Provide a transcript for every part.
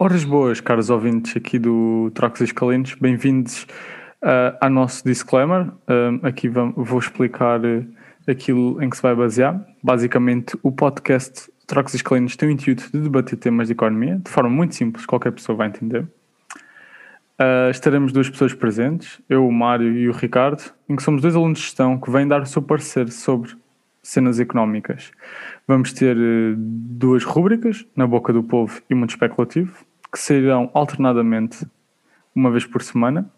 Horas boas, caros ouvintes aqui do Trocos Escalinos, bem-vindos uh, ao nosso disclaimer. Uh, aqui vou explicar uh, aquilo em que se vai basear. Basicamente, o podcast Trocos Escalinos tem o intuito de debater temas de economia de forma muito simples, qualquer pessoa vai entender. Uh, estaremos duas pessoas presentes, eu, o Mário e o Ricardo, em que somos dois alunos de gestão que vêm dar o seu parecer sobre cenas económicas. Vamos ter duas rúbricas, Na Boca do Povo e Muito Especulativo, que sairão alternadamente uma vez por semana.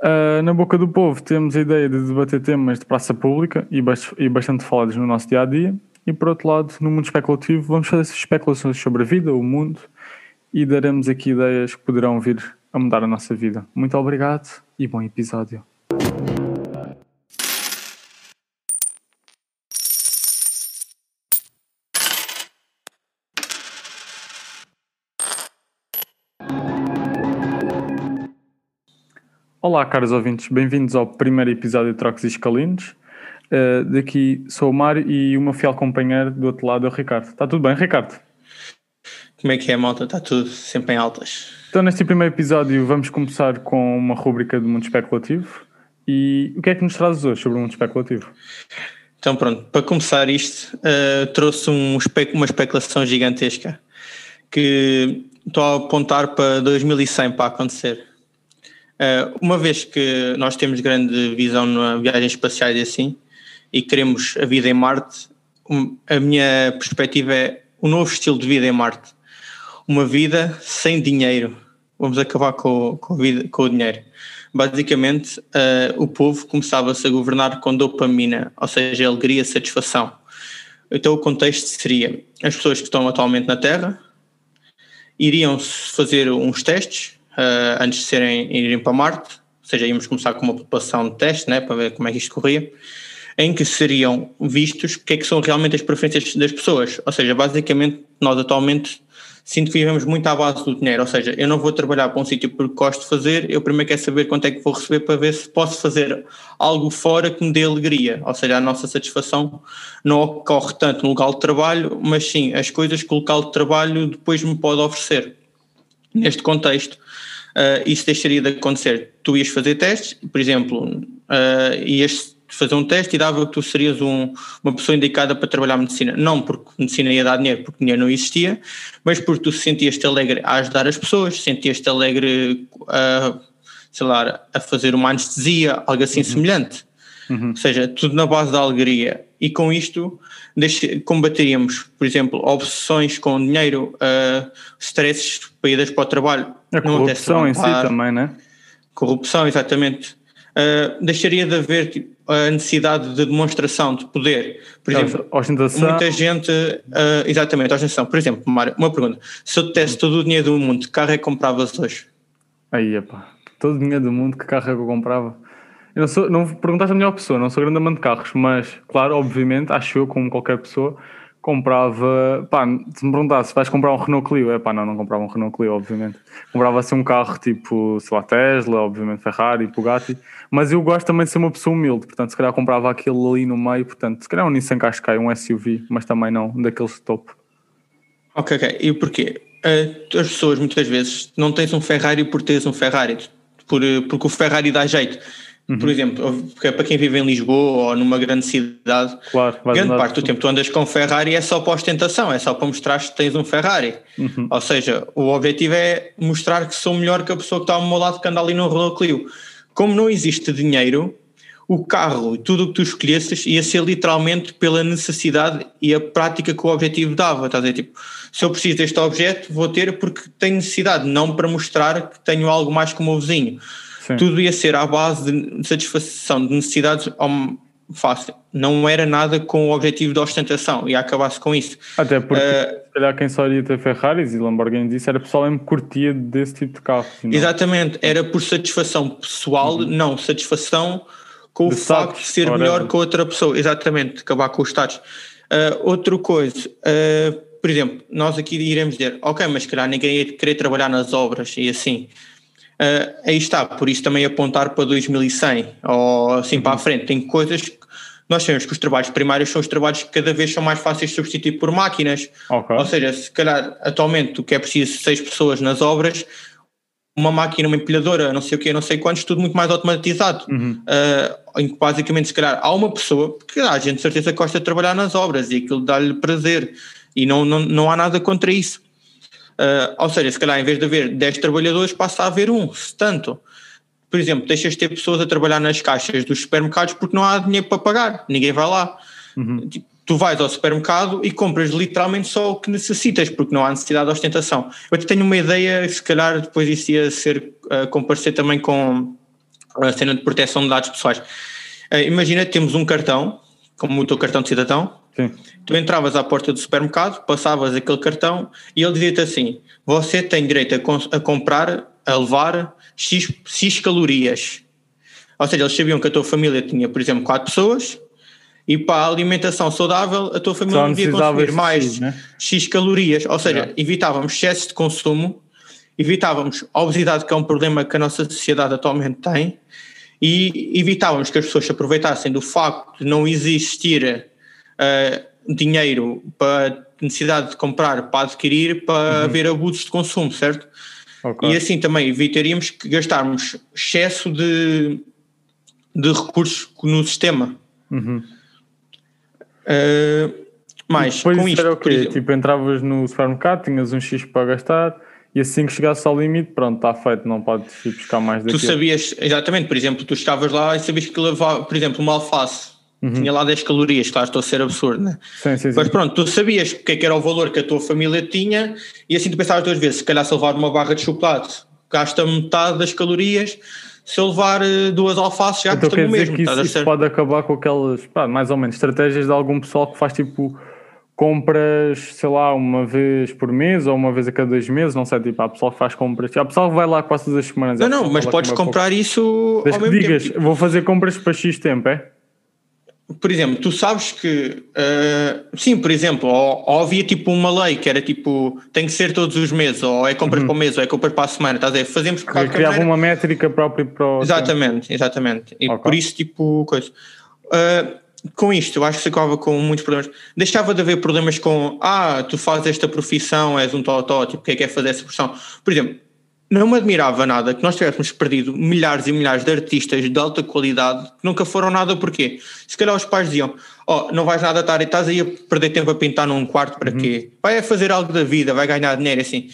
Uh, na Boca do Povo temos a ideia de debater temas de praça pública e, e bastante falados no nosso dia a dia. E por outro lado, no mundo especulativo, vamos fazer especulações sobre a vida, o mundo e daremos aqui ideias que poderão vir a mudar a nossa vida. Muito obrigado e bom episódio. Olá, caros ouvintes, bem-vindos ao primeiro episódio de Trocos e Escalinos. Uh, daqui sou o Mário e o meu fiel companheiro do outro lado é o Ricardo. Está tudo bem, Ricardo? Como é que é, malta? Está tudo sempre em altas. Então, neste primeiro episódio, vamos começar com uma rúbrica do mundo especulativo. E o que é que nos trazes hoje sobre o mundo especulativo? Então, pronto, para começar isto, uh, trouxe um espe uma especulação gigantesca que estou a apontar para 2100 para acontecer. Uh, uma vez que nós temos grande visão na viagens espaciais e assim, e queremos a vida em Marte, a minha perspectiva é um novo estilo de vida em Marte. Uma vida sem dinheiro. Vamos acabar com, com, vida, com o dinheiro. Basicamente, uh, o povo começava-se a governar com dopamina, ou seja, alegria, satisfação. Então, o contexto seria: as pessoas que estão atualmente na Terra iriam fazer uns testes uh, antes de serem, irem para Marte, ou seja, íamos começar com uma população de teste, né, para ver como é que isto corria, em que seriam vistos o que é que são realmente as preferências das pessoas. Ou seja, basicamente, nós atualmente sinto que vivemos muito à base do dinheiro, ou seja, eu não vou trabalhar para um sítio porque gosto de fazer, eu primeiro quero saber quanto é que vou receber para ver se posso fazer algo fora que me dê alegria, ou seja, a nossa satisfação não ocorre tanto no local de trabalho, mas sim as coisas que o local de trabalho depois me pode oferecer. Neste contexto, uh, isso deixaria de acontecer. Tu ias fazer testes, por exemplo, uh, ias fazer um teste e dava que tu serias um, uma pessoa indicada para trabalhar medicina. Não porque medicina ia dar dinheiro, porque dinheiro não existia, mas porque tu sentias-te alegre a ajudar as pessoas, sentias-te alegre a, sei lá, a fazer uma anestesia, algo assim uhum. semelhante. Uhum. Ou seja, tudo na base da alegria. E com isto combateríamos, por exemplo, obsessões com dinheiro, uh, stresses para idas para o trabalho. A corrupção em si também, né? Corrupção, exatamente. Uh, deixaria de haver tipo, a necessidade de demonstração de poder. Por exemplo, ostentação. muita gente. Uh, exatamente, ostentação. Por exemplo, Mário, uma pergunta. Se eu te desse todo o dinheiro do mundo, que carro é que compravas hoje? Aí, epá, todo o dinheiro do mundo, que carro é que eu comprava? Eu não, sou, não perguntaste a melhor pessoa, não sou grande amante de carros, mas, claro, obviamente, acho eu, como qualquer pessoa, comprava. Pá, se me perguntasse, vais comprar um Renault Clio? É pá, não, não comprava um Renault Clio, obviamente. Comprava assim um carro tipo, sei lá, Tesla, obviamente Ferrari, Bugatti. Mas eu gosto também de ser uma pessoa humilde, portanto, se calhar comprava aquele ali no meio, portanto, se calhar um Nissan Qashqai, um SUV, mas também não, daqueles top. Ok, ok. E porquê? Uh, as pessoas muitas vezes não tens um Ferrari por teres um Ferrari, por, eh, porque o Ferrari dá jeito. Uhum. Por exemplo, para quem vive em Lisboa ou numa grande cidade, claro, grande parte do tempo tu andas com Ferrari é só para ostentação, é só para mostrar que tens um Ferrari. Uhum. Ou seja, o objetivo é mostrar que sou melhor que a pessoa que está ao meu lado que anda ali no Renault Clio. Como não existe dinheiro, o carro e tudo o que tu escolhesses ia ser literalmente pela necessidade e a prática que o objetivo dava. Estás a dizer, tipo, se eu preciso deste objeto, vou ter porque tenho necessidade, não para mostrar que tenho algo mais que o meu vizinho. Sim. tudo ia ser à base de satisfação de necessidades fácil. Não era nada com o objetivo de ostentação e acabasse com isso. Até porque, uh, se calhar, quem só iria ter Ferraris e Lamborghini disse era pessoal que curtia desse tipo de carro. Não? Exatamente, era por satisfação pessoal, uhum. não satisfação com de o status, facto de ser melhor que outra pessoa. Exatamente, acabar com os status. Uh, outra coisa, uh, por exemplo, nós aqui iremos dizer, ok, mas calhar ninguém ia querer trabalhar nas obras e assim. Uh, aí está, por isso também apontar para 2100 ou assim para a frente. Tem coisas que nós sabemos que os trabalhos primários são os trabalhos que cada vez são mais fáceis de substituir por máquinas. Ok. Ou seja, se calhar atualmente o que é preciso seis pessoas nas obras, uma máquina, uma empilhadora, não sei o quê, não sei quantos, tudo muito mais automatizado. Uhum. Uh, em que basicamente, se calhar, há uma pessoa, porque há gente de certeza que gosta de trabalhar nas obras e aquilo dá-lhe prazer e não, não, não há nada contra isso. Uh, ou seja, se calhar em vez de haver 10 trabalhadores passa a haver um, se tanto por exemplo, deixas de ter pessoas a trabalhar nas caixas dos supermercados porque não há dinheiro para pagar, ninguém vai lá. Uhum. Tipo, tu vais ao supermercado e compras literalmente só o que necessitas, porque não há necessidade de ostentação. Eu até tenho uma ideia, se calhar depois isso ia ser uh, comparecer também com a cena de proteção de dados pessoais. Uh, imagina, temos um cartão, como o teu cartão de cidadão, Sim. tu entravas à porta do supermercado, passavas aquele cartão e ele dizia-te assim: você tem direito a, a comprar, a levar X, X calorias. Ou seja, eles sabiam que a tua família tinha, por exemplo, 4 pessoas e para a alimentação saudável a tua família não devia consumir mais X, né? X calorias. Ou seja, Yeah. evitávamos excesso de consumo, evitávamos a obesidade, que é um problema que a nossa sociedade atualmente tem, e evitávamos que as pessoas se aproveitassem do facto de não existir eh, dinheiro para necessidade de comprar para adquirir para haver abusos de consumo, certo? Ok. E assim também evitaríamos que gastarmos excesso de, de recursos no sistema. Uhum. Uh, mais, com isso isto, era o quê? Tipo, entravas no supermercado, tinhas um X para gastar e assim que chegasse ao limite, pronto, está feito, não podes ir buscar mais tu daquilo. sabias, exatamente, por exemplo, tu estavas lá e sabias que levava, por exemplo, uma alface Uhum. tinha lá 10 calorias, claro, estou a ser absurdo, né? Sim, sim, sim. Mas pronto, tu sabias o que é que era o valor que a tua família tinha e assim tu pensavas duas vezes, se calhar se eu levar uma barra de chocolate gasta metade das calorias, se eu levar eh, duas alfaces já Então custa o mesmo, que isso, isso pode acabar com aquelas, pá, mais ou menos, estratégias de algum pessoal que faz tipo compras, sei lá, uma vez por mês ou uma vez a cada dois meses, não sei, tipo, há pessoal que faz compras, há pessoal que vai lá quase todas as semanas. Não, há não, mas podes comprar isso pouco. Desde ao que mesmo digas, tempo. vou fazer compras para X tempo, é? Por exemplo, tu sabes que, eh, sim, por exemplo, ou, ou havia tipo uma lei que era tipo, tem que ser todos os meses, ou é compras para o mês, ou é compras para a semana, estás a ver? Fazemos qualquer criava maneira. uma métrica própria para o. Exatamente, exatamente. E Ok. por isso, tipo, coisa. Uh, com isto, eu acho que se acaba com muitos problemas. Deixava de haver problemas com, ah, tu fazes esta profissão, és um totó, tipo, o que é que é fazer essa profissão? Por exemplo, não me admirava nada que nós tivéssemos perdido milhares e milhares de artistas de alta qualidade que nunca foram nada, porquê? Se calhar os pais diziam, oh, não vais nada estar e estás aí a perder tempo a pintar num quarto para quê? Vai a fazer algo da vida, vai ganhar dinheiro assim.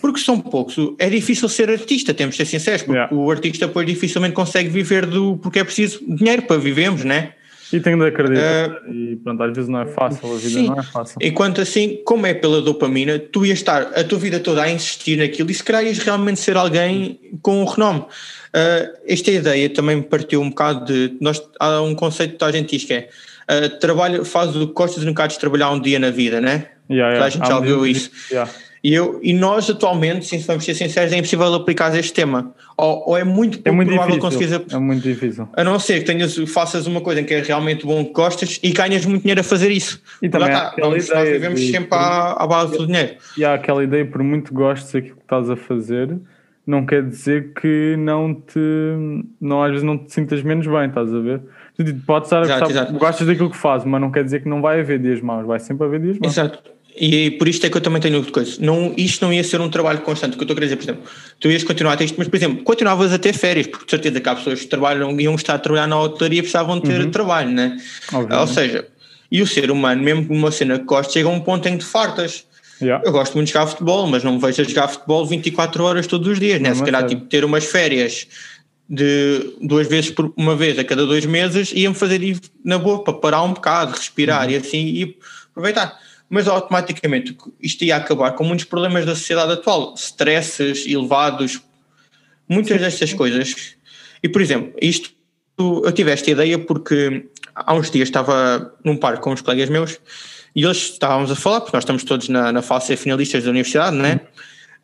Porque são poucos. É difícil ser artista, temos de ser sinceros, porque Yeah. o artista depois dificilmente consegue viver do. porque é preciso dinheiro para vivermos, né? E tenho de acreditar. e pronto, às vezes não é fácil, a vida Sim. não é fácil. Enquanto assim, como é pela dopamina, tu ias estar a tua vida toda a insistir naquilo e se calhar ias realmente ser alguém com um renome. Uh, esta ideia também me partiu um bocado de. Nós, há um conceito que a gente diz que é. uh, trabalho, faz o que gostas e não queres trabalhar um dia na vida, né? Yeah, Toda a yeah. gente já ouviu isso. yeah. E, eu, e nós atualmente, se vamos ser sinceros, é impossível aplicar este tema. Ou, ou é muito pouco É muito provável difícil. conseguires É muito difícil. a não ser que tenhas, faças uma coisa em que é realmente bom que gostas e ganhas muito dinheiro a fazer isso. E também aquela nós, nós vivemos de- sempre à, à base do dinheiro. E há aquela ideia, por muito gostes daquilo que estás a fazer, não quer dizer que não te. Não, às vezes não te sintas menos bem, estás a ver? Tipo, Podes estar a Exato, gostar, exato. gostas daquilo que fazes, mas não quer dizer que não vai haver dias maus, vai sempre haver dias maus. Exato. E por isto é que eu também tenho outra coisa. Não, isto não ia ser um trabalho constante. O que eu estou a querer dizer, por exemplo, tu ias continuar a ter isto, mas, por exemplo, continuavas a ter férias, porque de certeza que há pessoas que trabalham, iam estar a trabalhar na hotelaria e precisavam ter Uhum. trabalho, né? Obviamente. Ou seja, e o ser humano, mesmo numa cena que gosta, chega a um ponto em que te fartas. Yeah. Eu gosto muito de jogar futebol, mas não me vejo a jogar futebol 24 horas todos os dias, né? Não, Se mas calhar, sério. tipo, ter umas férias de duas vezes por uma vez a cada dois meses ia-me fazer ir na boa para parar um bocado, respirar Uhum. e assim e aproveitar. Mas automaticamente isto ia acabar com muitos problemas da sociedade atual, stresses elevados, muitas destas coisas. E por exemplo, isto eu tive esta ideia porque há uns dias estava num parque com uns colegas meus e eles estávamos a falar, porque nós estamos todos na, na fase finalistas da universidade, né?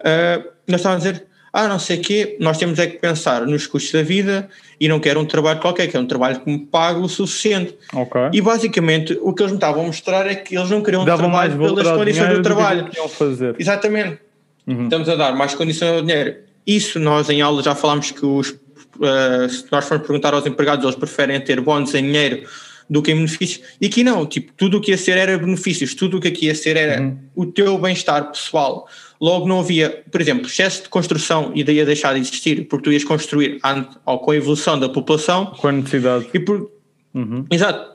Uh, nós estávamos a dizer, ah, não sei o quê, nós temos é que pensar nos custos da vida e não quero um trabalho qualquer, quero um trabalho que me pague o suficiente. Ok. E basicamente o que eles me estavam a mostrar é que eles não queriam um Davam mais trabalho pelas condições do trabalho. que fazer. Exatamente. Uhum. Estamos a dar mais condições ao dinheiro. Isso nós em aula já falámos que os, uh, se nós formos perguntar aos empregados, eles preferem ter bónus em dinheiro do que em benefícios. E aqui não, tipo, tudo o que ia ser era benefícios, tudo o que aqui ia ser era uhum. o teu bem-estar pessoal. Logo não havia, por exemplo, excesso de construção e daí a deixar de existir, porque tu ias construir ou com a evolução da população. Com a necessidade. E por, uhum. Exato.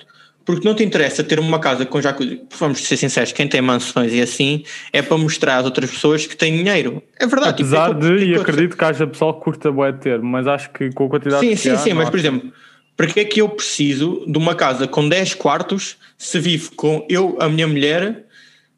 Porque não te interessa ter uma casa com já vamos ser sinceros, quem tem mansões e assim é para mostrar às outras pessoas que têm dinheiro. É verdade. Tipo, Apesar tipo, de, e acredito que haja pessoal que curta boé ter, mas acho que com a quantidade sim, de Sim, sim, sim, mas por exemplo, para que é que eu preciso de uma casa com 10 quartos se vivo com eu, a minha mulher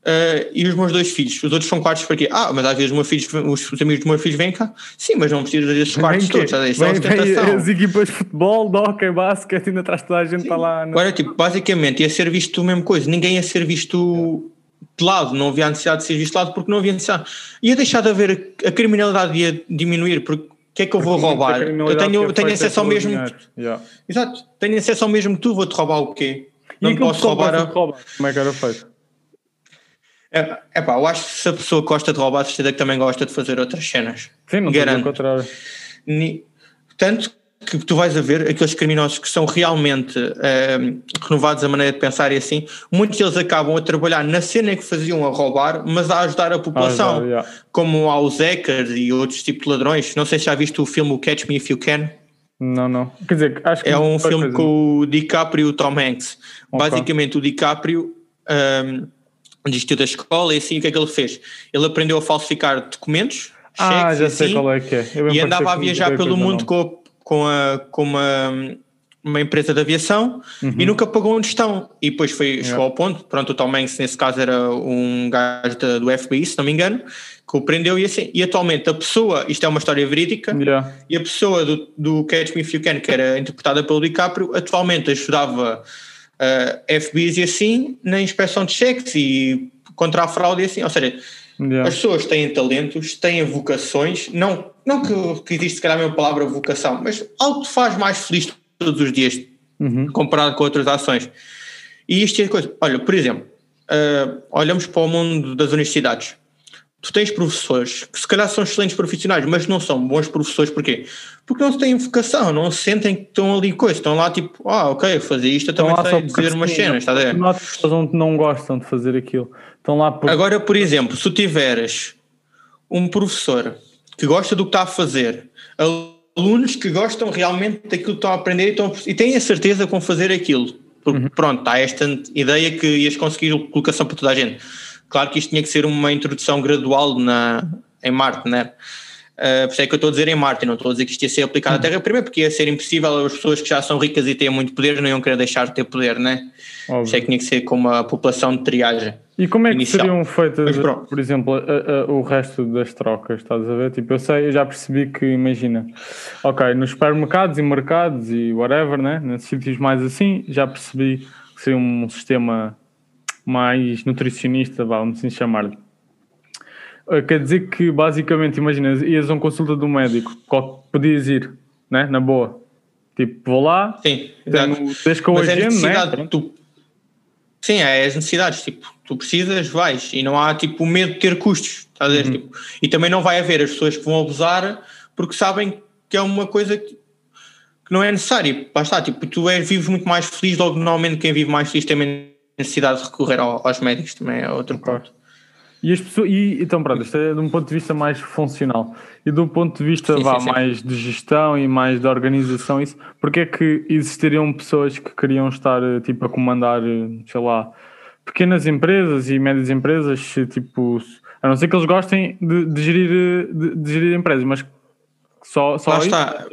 Uh, e os meus dois filhos. Os outros são quartos para quê? Ah, mas às vezes os, filhos, os, os amigos dos meus filhos vêm cá. Sim, mas não preciso desses quartos todos. Isso é vem, é as equipas de futebol, de hockey, basquete, ainda atrás toda a gente para lá. No... Agora, tipo, basicamente ia ser visto a mesma coisa. Ninguém ia ser visto de lado. Não havia necessidade de ser visto de lado porque não havia necessidade. Ia deixar de haver a criminalidade ia diminuir porque que é que eu vou roubar? Eu tenho, tenho acesso ao mesmo. Yeah. Exato, tenho acesso ao mesmo que tu, vou-te roubar o quê? Não posso roubar. A... Como é que era feito? É, é pá, eu acho que se a pessoa gosta de roubar, certeza que também gosta de fazer outras cenas. Sim, não Garanto. contrário. Tanto que tu vais a ver aqueles criminosos que são realmente é, renovados a maneira de pensar e assim, muitos deles acabam a trabalhar na cena que faziam a roubar, mas a ajudar a população, ah, yeah. como aos hackers e outros tipos de ladrões. Não sei se já viste o filme Catch Me If You Can. Não, não. Quer dizer, acho que é um filme com o DiCaprio e o Tom Hanks. Okay. Basicamente, o DiCaprio. Um, desistiu da escola e assim o que é que ele fez? Ele aprendeu a falsificar documentos. Ah, cheques, já sei assim, qual é que é. e andava a viajar pelo mundo com, com, a, com uma, uma empresa de aviação uhum. e nunca pagou onde estão. E depois foi, yeah. chegou ao ponto, pronto, o Tom Hanks nesse caso era um gajo do FBI, se não me engano, que o prendeu e assim. E atualmente a pessoa, isto é uma história verídica, yeah. e a pessoa do, do Catch Me If You Can, que era interpretada pelo DiCaprio, atualmente ajudava uh, FBIs e assim na inspeção de cheques e contra a fraude e assim. Ou seja, yeah. as pessoas têm talentos, têm vocações, não, não que, que existe se calhar a mesma palavra vocação, mas algo que faz mais feliz todos os dias uhum. comparado com outras ações. E isto é coisa. Olha, por exemplo, uh, olhamos para o mundo das universidades tu tens professores que se calhar são excelentes profissionais, mas não são bons professores, porquê? Porque não têm vocação, não sentem que estão ali coisa, estão lá tipo, ah, ok, fazer isto, eu também sei dizer umas cenas, está a ver? Não, pessoas não gostam de fazer aquilo, estão lá por... Agora, por exemplo, se tu tiveres um professor que gosta do que está a fazer, alunos que gostam realmente daquilo que estão a aprender e, estão, e têm a certeza vão fazer aquilo, porque uhum. pronto, há esta ideia que ias conseguir colocação para toda a gente Claro que isto tinha que ser uma introdução gradual na, em Marte, né? Uh, por isso é que eu estou a dizer em Marte, não estou a dizer que isto ia ser aplicado à Terra, primeiro porque ia ser impossível, as pessoas que já são ricas e têm muito poder não iam querer deixar de ter poder, né? Por isso é que tinha que ser com uma população de triagem. E como é que inicial. seriam feitas, por exemplo, a, a, o resto das trocas? Estás a ver? Tipo, eu sei, eu já percebi que, imagina, ok, nos supermercados e mercados e whatever, né? Nesses sítios mais assim, já percebi que seria um sistema mais nutricionista, vamos assim chamar-lhe. Eh, quer dizer que, basicamente, imagina, ias a uma consulta do médico, qual podias ir, né? na boa. Tipo, vou lá, Sim, tenho, tens com o é agente, né? Tu, sim, é as necessidades, tipo, tu precisas, vais, e não há, tipo, medo de ter custos, estás a ver? Uhum. Tipo, e também não vai haver as pessoas que vão abusar porque sabem que é uma coisa que, que não é necessária. Basta, tipo, tu és, vives muito mais feliz, logo normalmente quem vive mais feliz tem menos necessidade de recorrer ao, aos médicos também é outro ponto. E, as pessoas, e então, pronto, isto é de um ponto de vista mais funcional e do ponto de vista sim, vá, sim, sim. mais de gestão e mais de organização, isso, porque é que existiriam pessoas que queriam estar tipo a comandar, sei lá, pequenas empresas e médias empresas, tipo, a não ser que eles gostem de, de gerir, de, de, gerir empresas, mas só, só Lá isso, está.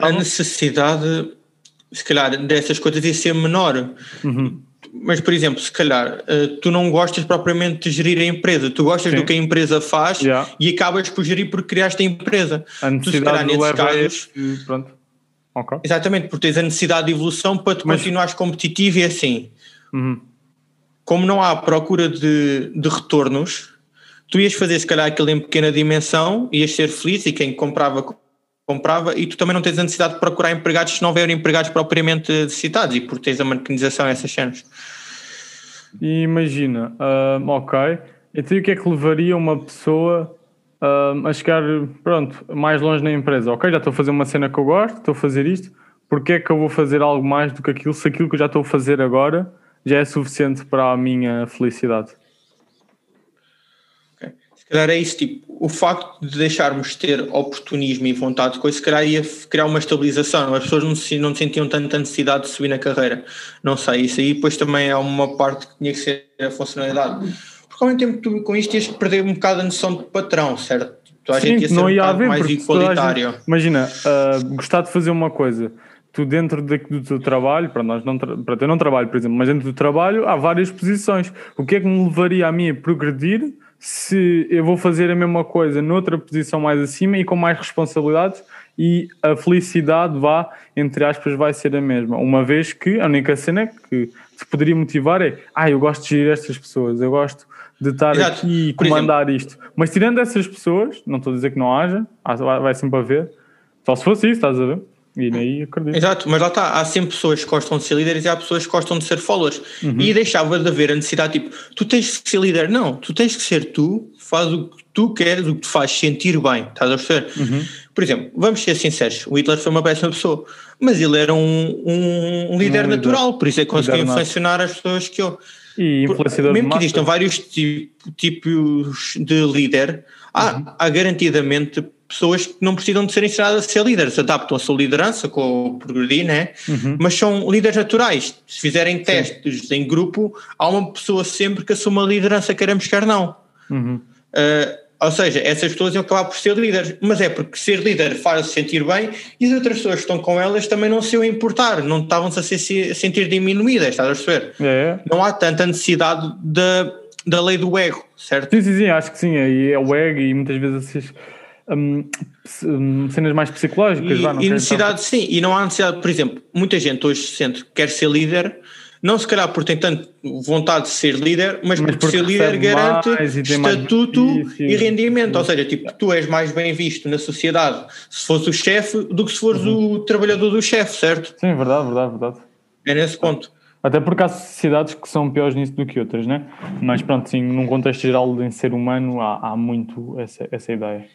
É a necessidade, se calhar, dessas coisas ia ser menor. Uhum mas, por exemplo, se calhar uh, tu não gostas propriamente de gerir a empresa, tu gostas Sim. do que a empresa faz yeah. e acabas por gerir porque criaste a empresa. A necessidade tu, se calhar, nesses casos. pronto. Okay. Exatamente, porque tens a necessidade de evolução para tu mas... continuares competitivo e assim. Uhum. Como não há procura de, de retornos, tu ias fazer se calhar aquilo em pequena dimensão, ias ser feliz e quem comprava comprava e tu também não tens a necessidade de procurar empregados se não houver empregados propriamente necessitados e porque tens a mecanização essas cenas. E imagina, uh, ok, então o que é que levaria uma pessoa uh, a chegar, pronto, mais longe na empresa? Ok, já estou a fazer uma cena que eu gosto, estou a fazer isto, porque é que eu vou fazer algo mais do que aquilo, se aquilo que eu já estou a fazer agora já é suficiente para a minha felicidade. Se calhar é isso, tipo, o facto de deixarmos ter oportunismo e vontade de coisa, se calhar ia criar uma estabilização, as pessoas não, se, não sentiam tanta necessidade de subir na carreira. Não sei, isso aí depois também é uma parte que tinha que ser a funcionalidade. Porque ao mesmo tempo tu com isto ias perder um bocado a noção de patrão, certo? Tu a Sim, gente ia ser não um ia bocado haver, mais igualitário. gente- imagina, ah, gostar de fazer uma coisa, tu dentro da- do teu trabalho, para nós não, para eu não trabalho, por exemplo, mas dentro do trabalho há várias posições. O que é que me levaria a mim a progredir se eu vou fazer a mesma coisa noutra posição mais acima e com mais responsabilidades e a felicidade vá, entre aspas, vai ser a mesma. Uma vez que a única cena que te poderia motivar é, ah, eu gosto de gerir estas pessoas, eu gosto de estar Exato. aqui e comandar isto. Mas tirando essas pessoas, não estou a dizer que não haja, vai sempre haver. Só se fosse isso, estás a ver? E aí acredito. Exato, mas lá está, há sempre pessoas que gostam de ser líderes e há pessoas que gostam de ser followers. E deixava de haver a necessidade, tipo, tu tens que ser líder. Não, tu tens que ser tu, faz o que tu queres, o que te faz sentir bem, estás a perceber? Por exemplo, vamos ser sinceros, o Hitler foi uma péssima pessoa, mas ele era um, um, líder Um líder. natural, por isso é que conseguiu influenciar as pessoas que eu. E influenciador mesmo que existam vários ti- tipos de líder, há, há garantidamente pessoas que não precisam de ser ensinadas a ser líderes, adaptam a sua liderança com o progredir, né? mas são líderes naturais. Se fizerem testes em grupo, há uma pessoa sempre que assume a liderança, queremos quer não. Uhum. Uh, ou seja, essas pessoas iam acabar por ser líderes, mas é porque ser líder faz-se sentir bem e as outras pessoas que estão com elas também não se iam importar, não estavam-se a, se- a sentir diminuídas, estás a perceber? É. não há tanta necessidade da, da lei do ego, certo? Sim, sim, sim, acho que sim. Aí é o ego e muitas vezes hum, hum, cenas mais psicológicas. E, não e necessidade, sim, e não há necessidade, por exemplo, muita gente hoje se sente que quer ser líder, não se calhar por ter tanto vontade de ser líder, mas, Mas porque, ser líder garante estatuto e rendimento, ou seja, tipo, tu és mais bem visto na sociedade se fores o chefe do que se fores Uhum. o trabalhador do chefe, certo? Sim, verdade, verdade, verdade. É nesse ponto. Até porque há sociedades que são piores nisso do que outras, né? Mas pronto, sim, num contexto geral em ser humano há, há muito essa, essa ideia.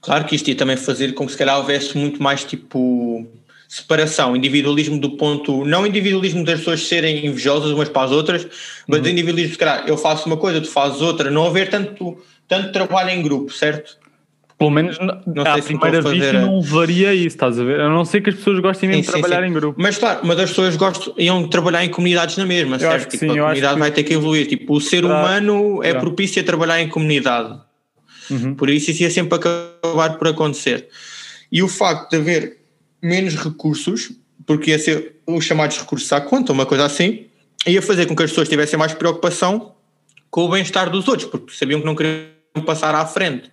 Claro que isto ia também fazer com que se calhar houvesse muito mais tipo separação, individualismo do ponto, não individualismo das pessoas serem invejosas umas para as outras, mas Uhum. individualismo, se calhar, eu faço uma coisa, tu fazes outra, não haver tanto, tanto trabalho em grupo, certo? Pelo menos Não à sei se me primeira vista a- não levaria isso, estás a ver? A não ser que as pessoas gostem mesmo de Sim, sim, trabalhar sim. em grupo. Mas claro, mas as pessoas gostam, iam trabalhar em comunidades na mesma, certo? acho que tipo, sim, a eu comunidade que- vai ter que evoluir, tipo, o ser Será- humano é Yeah. propício a trabalhar em comunidade. Uhum. Por isso isso ia sempre acabar por acontecer. E o facto de haver menos recursos, porque ia ser os chamados recursos à conta, uma coisa assim, ia fazer com que as pessoas tivessem mais preocupação com o bem-estar dos outros, porque sabiam que não queriam passar à frente.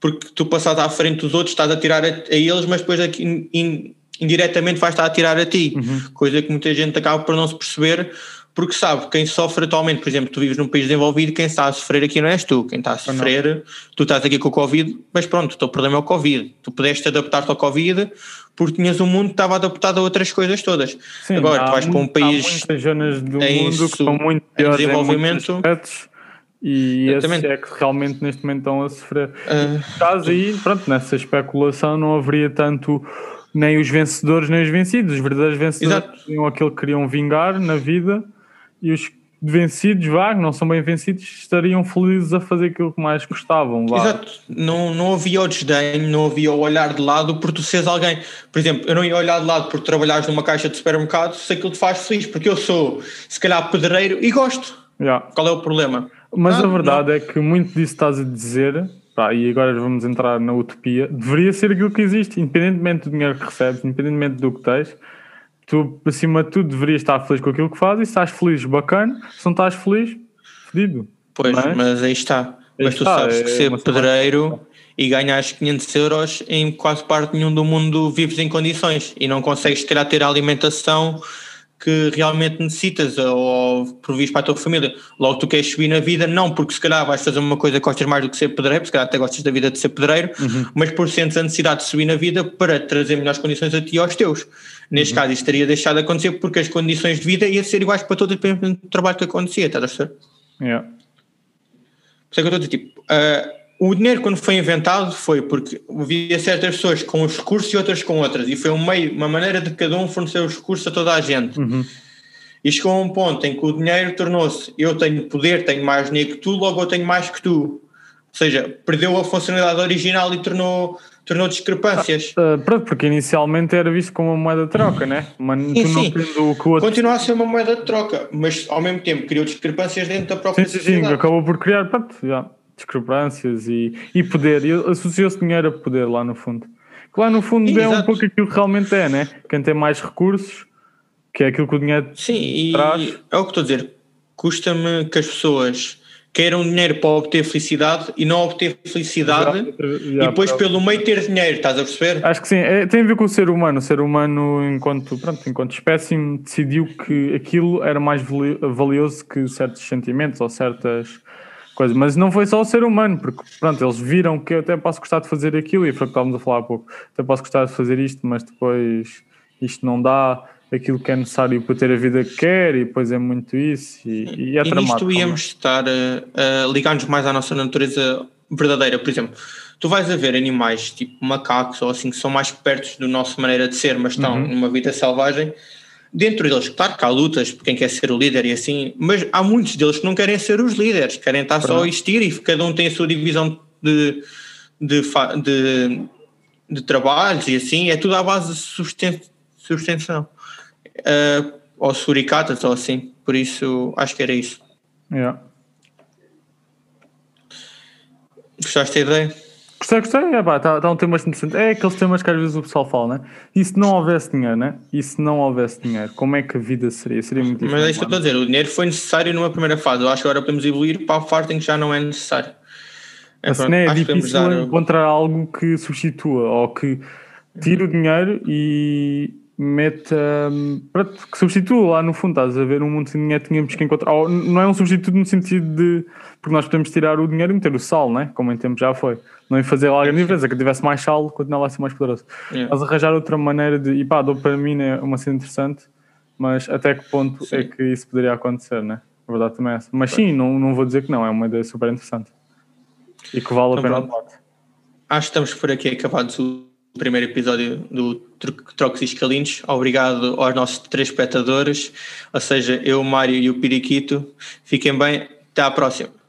Porque tu passares à frente dos outros, estás a tirar a, a eles, mas depois aqui, in- in- indiretamente vais estar a tirar a ti. Coisa que muita gente acaba por não se perceber, porque sabe, quem sofre atualmente, por exemplo, tu vives num país desenvolvido, quem está a sofrer aqui não és tu, quem está a sofrer, tu estás aqui com o Covid, mas pronto, o teu problema é o Covid. Tu pudeste adaptar-te ao Covid porque tinhas um mundo que estava adaptado a outras coisas todas. Sim, Agora, tu vais para um muito- há país muitas zonas do em mundo que estão muito em piores em desenvolvimento. muitos aspectos e esse Exatamente. é que realmente neste momento estão a sofrer. No caso aí, pronto, nessa especulação não haveria tanto nem os vencedores nem os vencidos. Os verdadeiros vencedores Exato. seriam aquele que queriam vingar na vida e os vencidos, vá, que não são bem vencidos, estariam felizes a fazer aquilo que mais gostavam. Vá. Exato, não, não havia o desdém, não havia o olhar de lado por tu seres alguém. Por exemplo, eu não ia olhar de lado por trabalhares numa caixa de supermercado se aquilo te faz feliz, porque eu sou, se calhar, pedreiro e gosto. Yeah. Qual é o problema? Mas Ah, a verdade é que muito disso estás a dizer, pá, e agora vamos entrar na utopia, deveria ser aquilo que existe, independentemente do dinheiro que recebes, independentemente do que tens, tu, acima de tudo, deverias estar feliz com aquilo que fazes, se estás feliz, bacana, se não estás feliz, fedido. Pois, Mas- mas, aí está. Aí mas tu está, sabes é que ser pedreiro e ganhas 500 euros em quase parte nenhum do mundo vives em condições e não consegues, se calhar, ter a alimentação que realmente necessitas ou provis para a tua família. Logo tu queres subir na vida, não porque se calhar vais fazer uma coisa que gostas mais do que ser pedreiro, se calhar até gostas da vida de ser pedreiro, mas por sentes a necessidade de subir na vida para trazer melhores condições a ti e aos teus. Neste caso isso teria deixado de acontecer porque as condições de vida iam ser iguais para todos, dependendo do trabalho que acontecia, estás a perceber? Yeah. Por isso é que eu estou a dizer, tipo, ah, o dinheiro, quando foi inventado, foi porque havia certas pessoas com os recursos e outras com outras, e foi um meio, uma maneira de cada um fornecer os recursos a toda a gente. Uhum. E chegou a um ponto em que o dinheiro tornou-se: eu tenho poder, tenho mais dinheiro que tu, logo eu tenho mais que tu. Ou seja, perdeu a funcionalidade original e tornou, tornou discrepâncias. Ah, pronto, porque inicialmente era visto como uma moeda de troca, né? Mas Sim, tu não sim. o que o outro. Continua a ser uma moeda de troca, mas ao mesmo tempo criou discrepâncias dentro da própria Sim, sim, sim, acabou por criar pronto, já, discrepâncias e, e poder. E associou-se dinheiro a poder lá no fundo. Que lá no fundo é um Exato. pouco aquilo que realmente é, né? Quem tem mais recursos, que é aquilo que o dinheiro. Sim, e Traz. é o que estou a dizer. Custa-me que as pessoas queiram dinheiro para obter felicidade e não obter felicidade e Já, depois já. pelo meio ter dinheiro, estás a perceber? Acho que sim, é- tem a ver com o ser humano. O ser humano, enquanto, pronto, enquanto espécie, decidiu que aquilo era mais vali- valioso que certos sentimentos ou certas coisas. Mas não foi só o ser humano, porque pronto, eles viram que eu até posso gostar de fazer aquilo, e foi o que estávamos a falar há pouco. Até posso gostar de fazer isto, mas depois isto não dá aquilo que é necessário para ter a vida que quer, e depois é muito isso, e, e é e dramático. nisto íamos estar a, a ligar-nos mais à nossa natureza verdadeira. Por exemplo, tu vais a ver animais tipo macacos ou assim que são mais perto da nossa maneira de ser, mas estão Uhum. numa vida selvagem. Dentro deles, claro que há lutas por quem quer ser o líder e assim, mas há muitos deles que não querem ser os líderes, querem estar só a existir e cada um tem a sua divisão de, de, de, de trabalhos e assim, é tudo à base de susten- sustentação. Uh, ou suricatas ou assim, por isso acho que era isso. Yeah. Gostaste da ideia? Gostei, gostei. É, pá, está tá um tema bastante interessante. É aqueles temas que às vezes o pessoal fala, né? E se não houvesse dinheiro, né? E se não houvesse dinheiro, como é que a vida seria? Seria muito Mas diferente. é isso que eu estou a dizer, o dinheiro foi necessário numa primeira fase. Eu acho que agora podemos evoluir para a parte em que já não é necessário. É, Assim, pronto, é que podemos difícil dar- encontrar algo que substitua ou que tire o dinheiro e meta hum, pronto, que substitua lá no fundo, estás a ver um mundo sem dinheiro tínhamos que encontrar, ou não é um substituto no sentido de porque nós podemos tirar o dinheiro e meter o sal, né? como em tempo já foi não em fazer lá a grande diferença, que tivesse mais sal continuava a ser mais poderoso Yeah. mas arranjar outra maneira de, e pá, a dopamina é uma cena interessante mas até que ponto é que isso poderia acontecer, né? A verdade também é essa. Mas sim, não, não vou dizer que não, é uma ideia super interessante. E que vale a Então pena o pronto. Acho que estamos por aqui acabados o primeiro episódio do Tro- Trocos e. Obrigado aos nossos três espectadores, ou seja, eu, Mário e o Piriquito. Fiquem bem, até à próxima.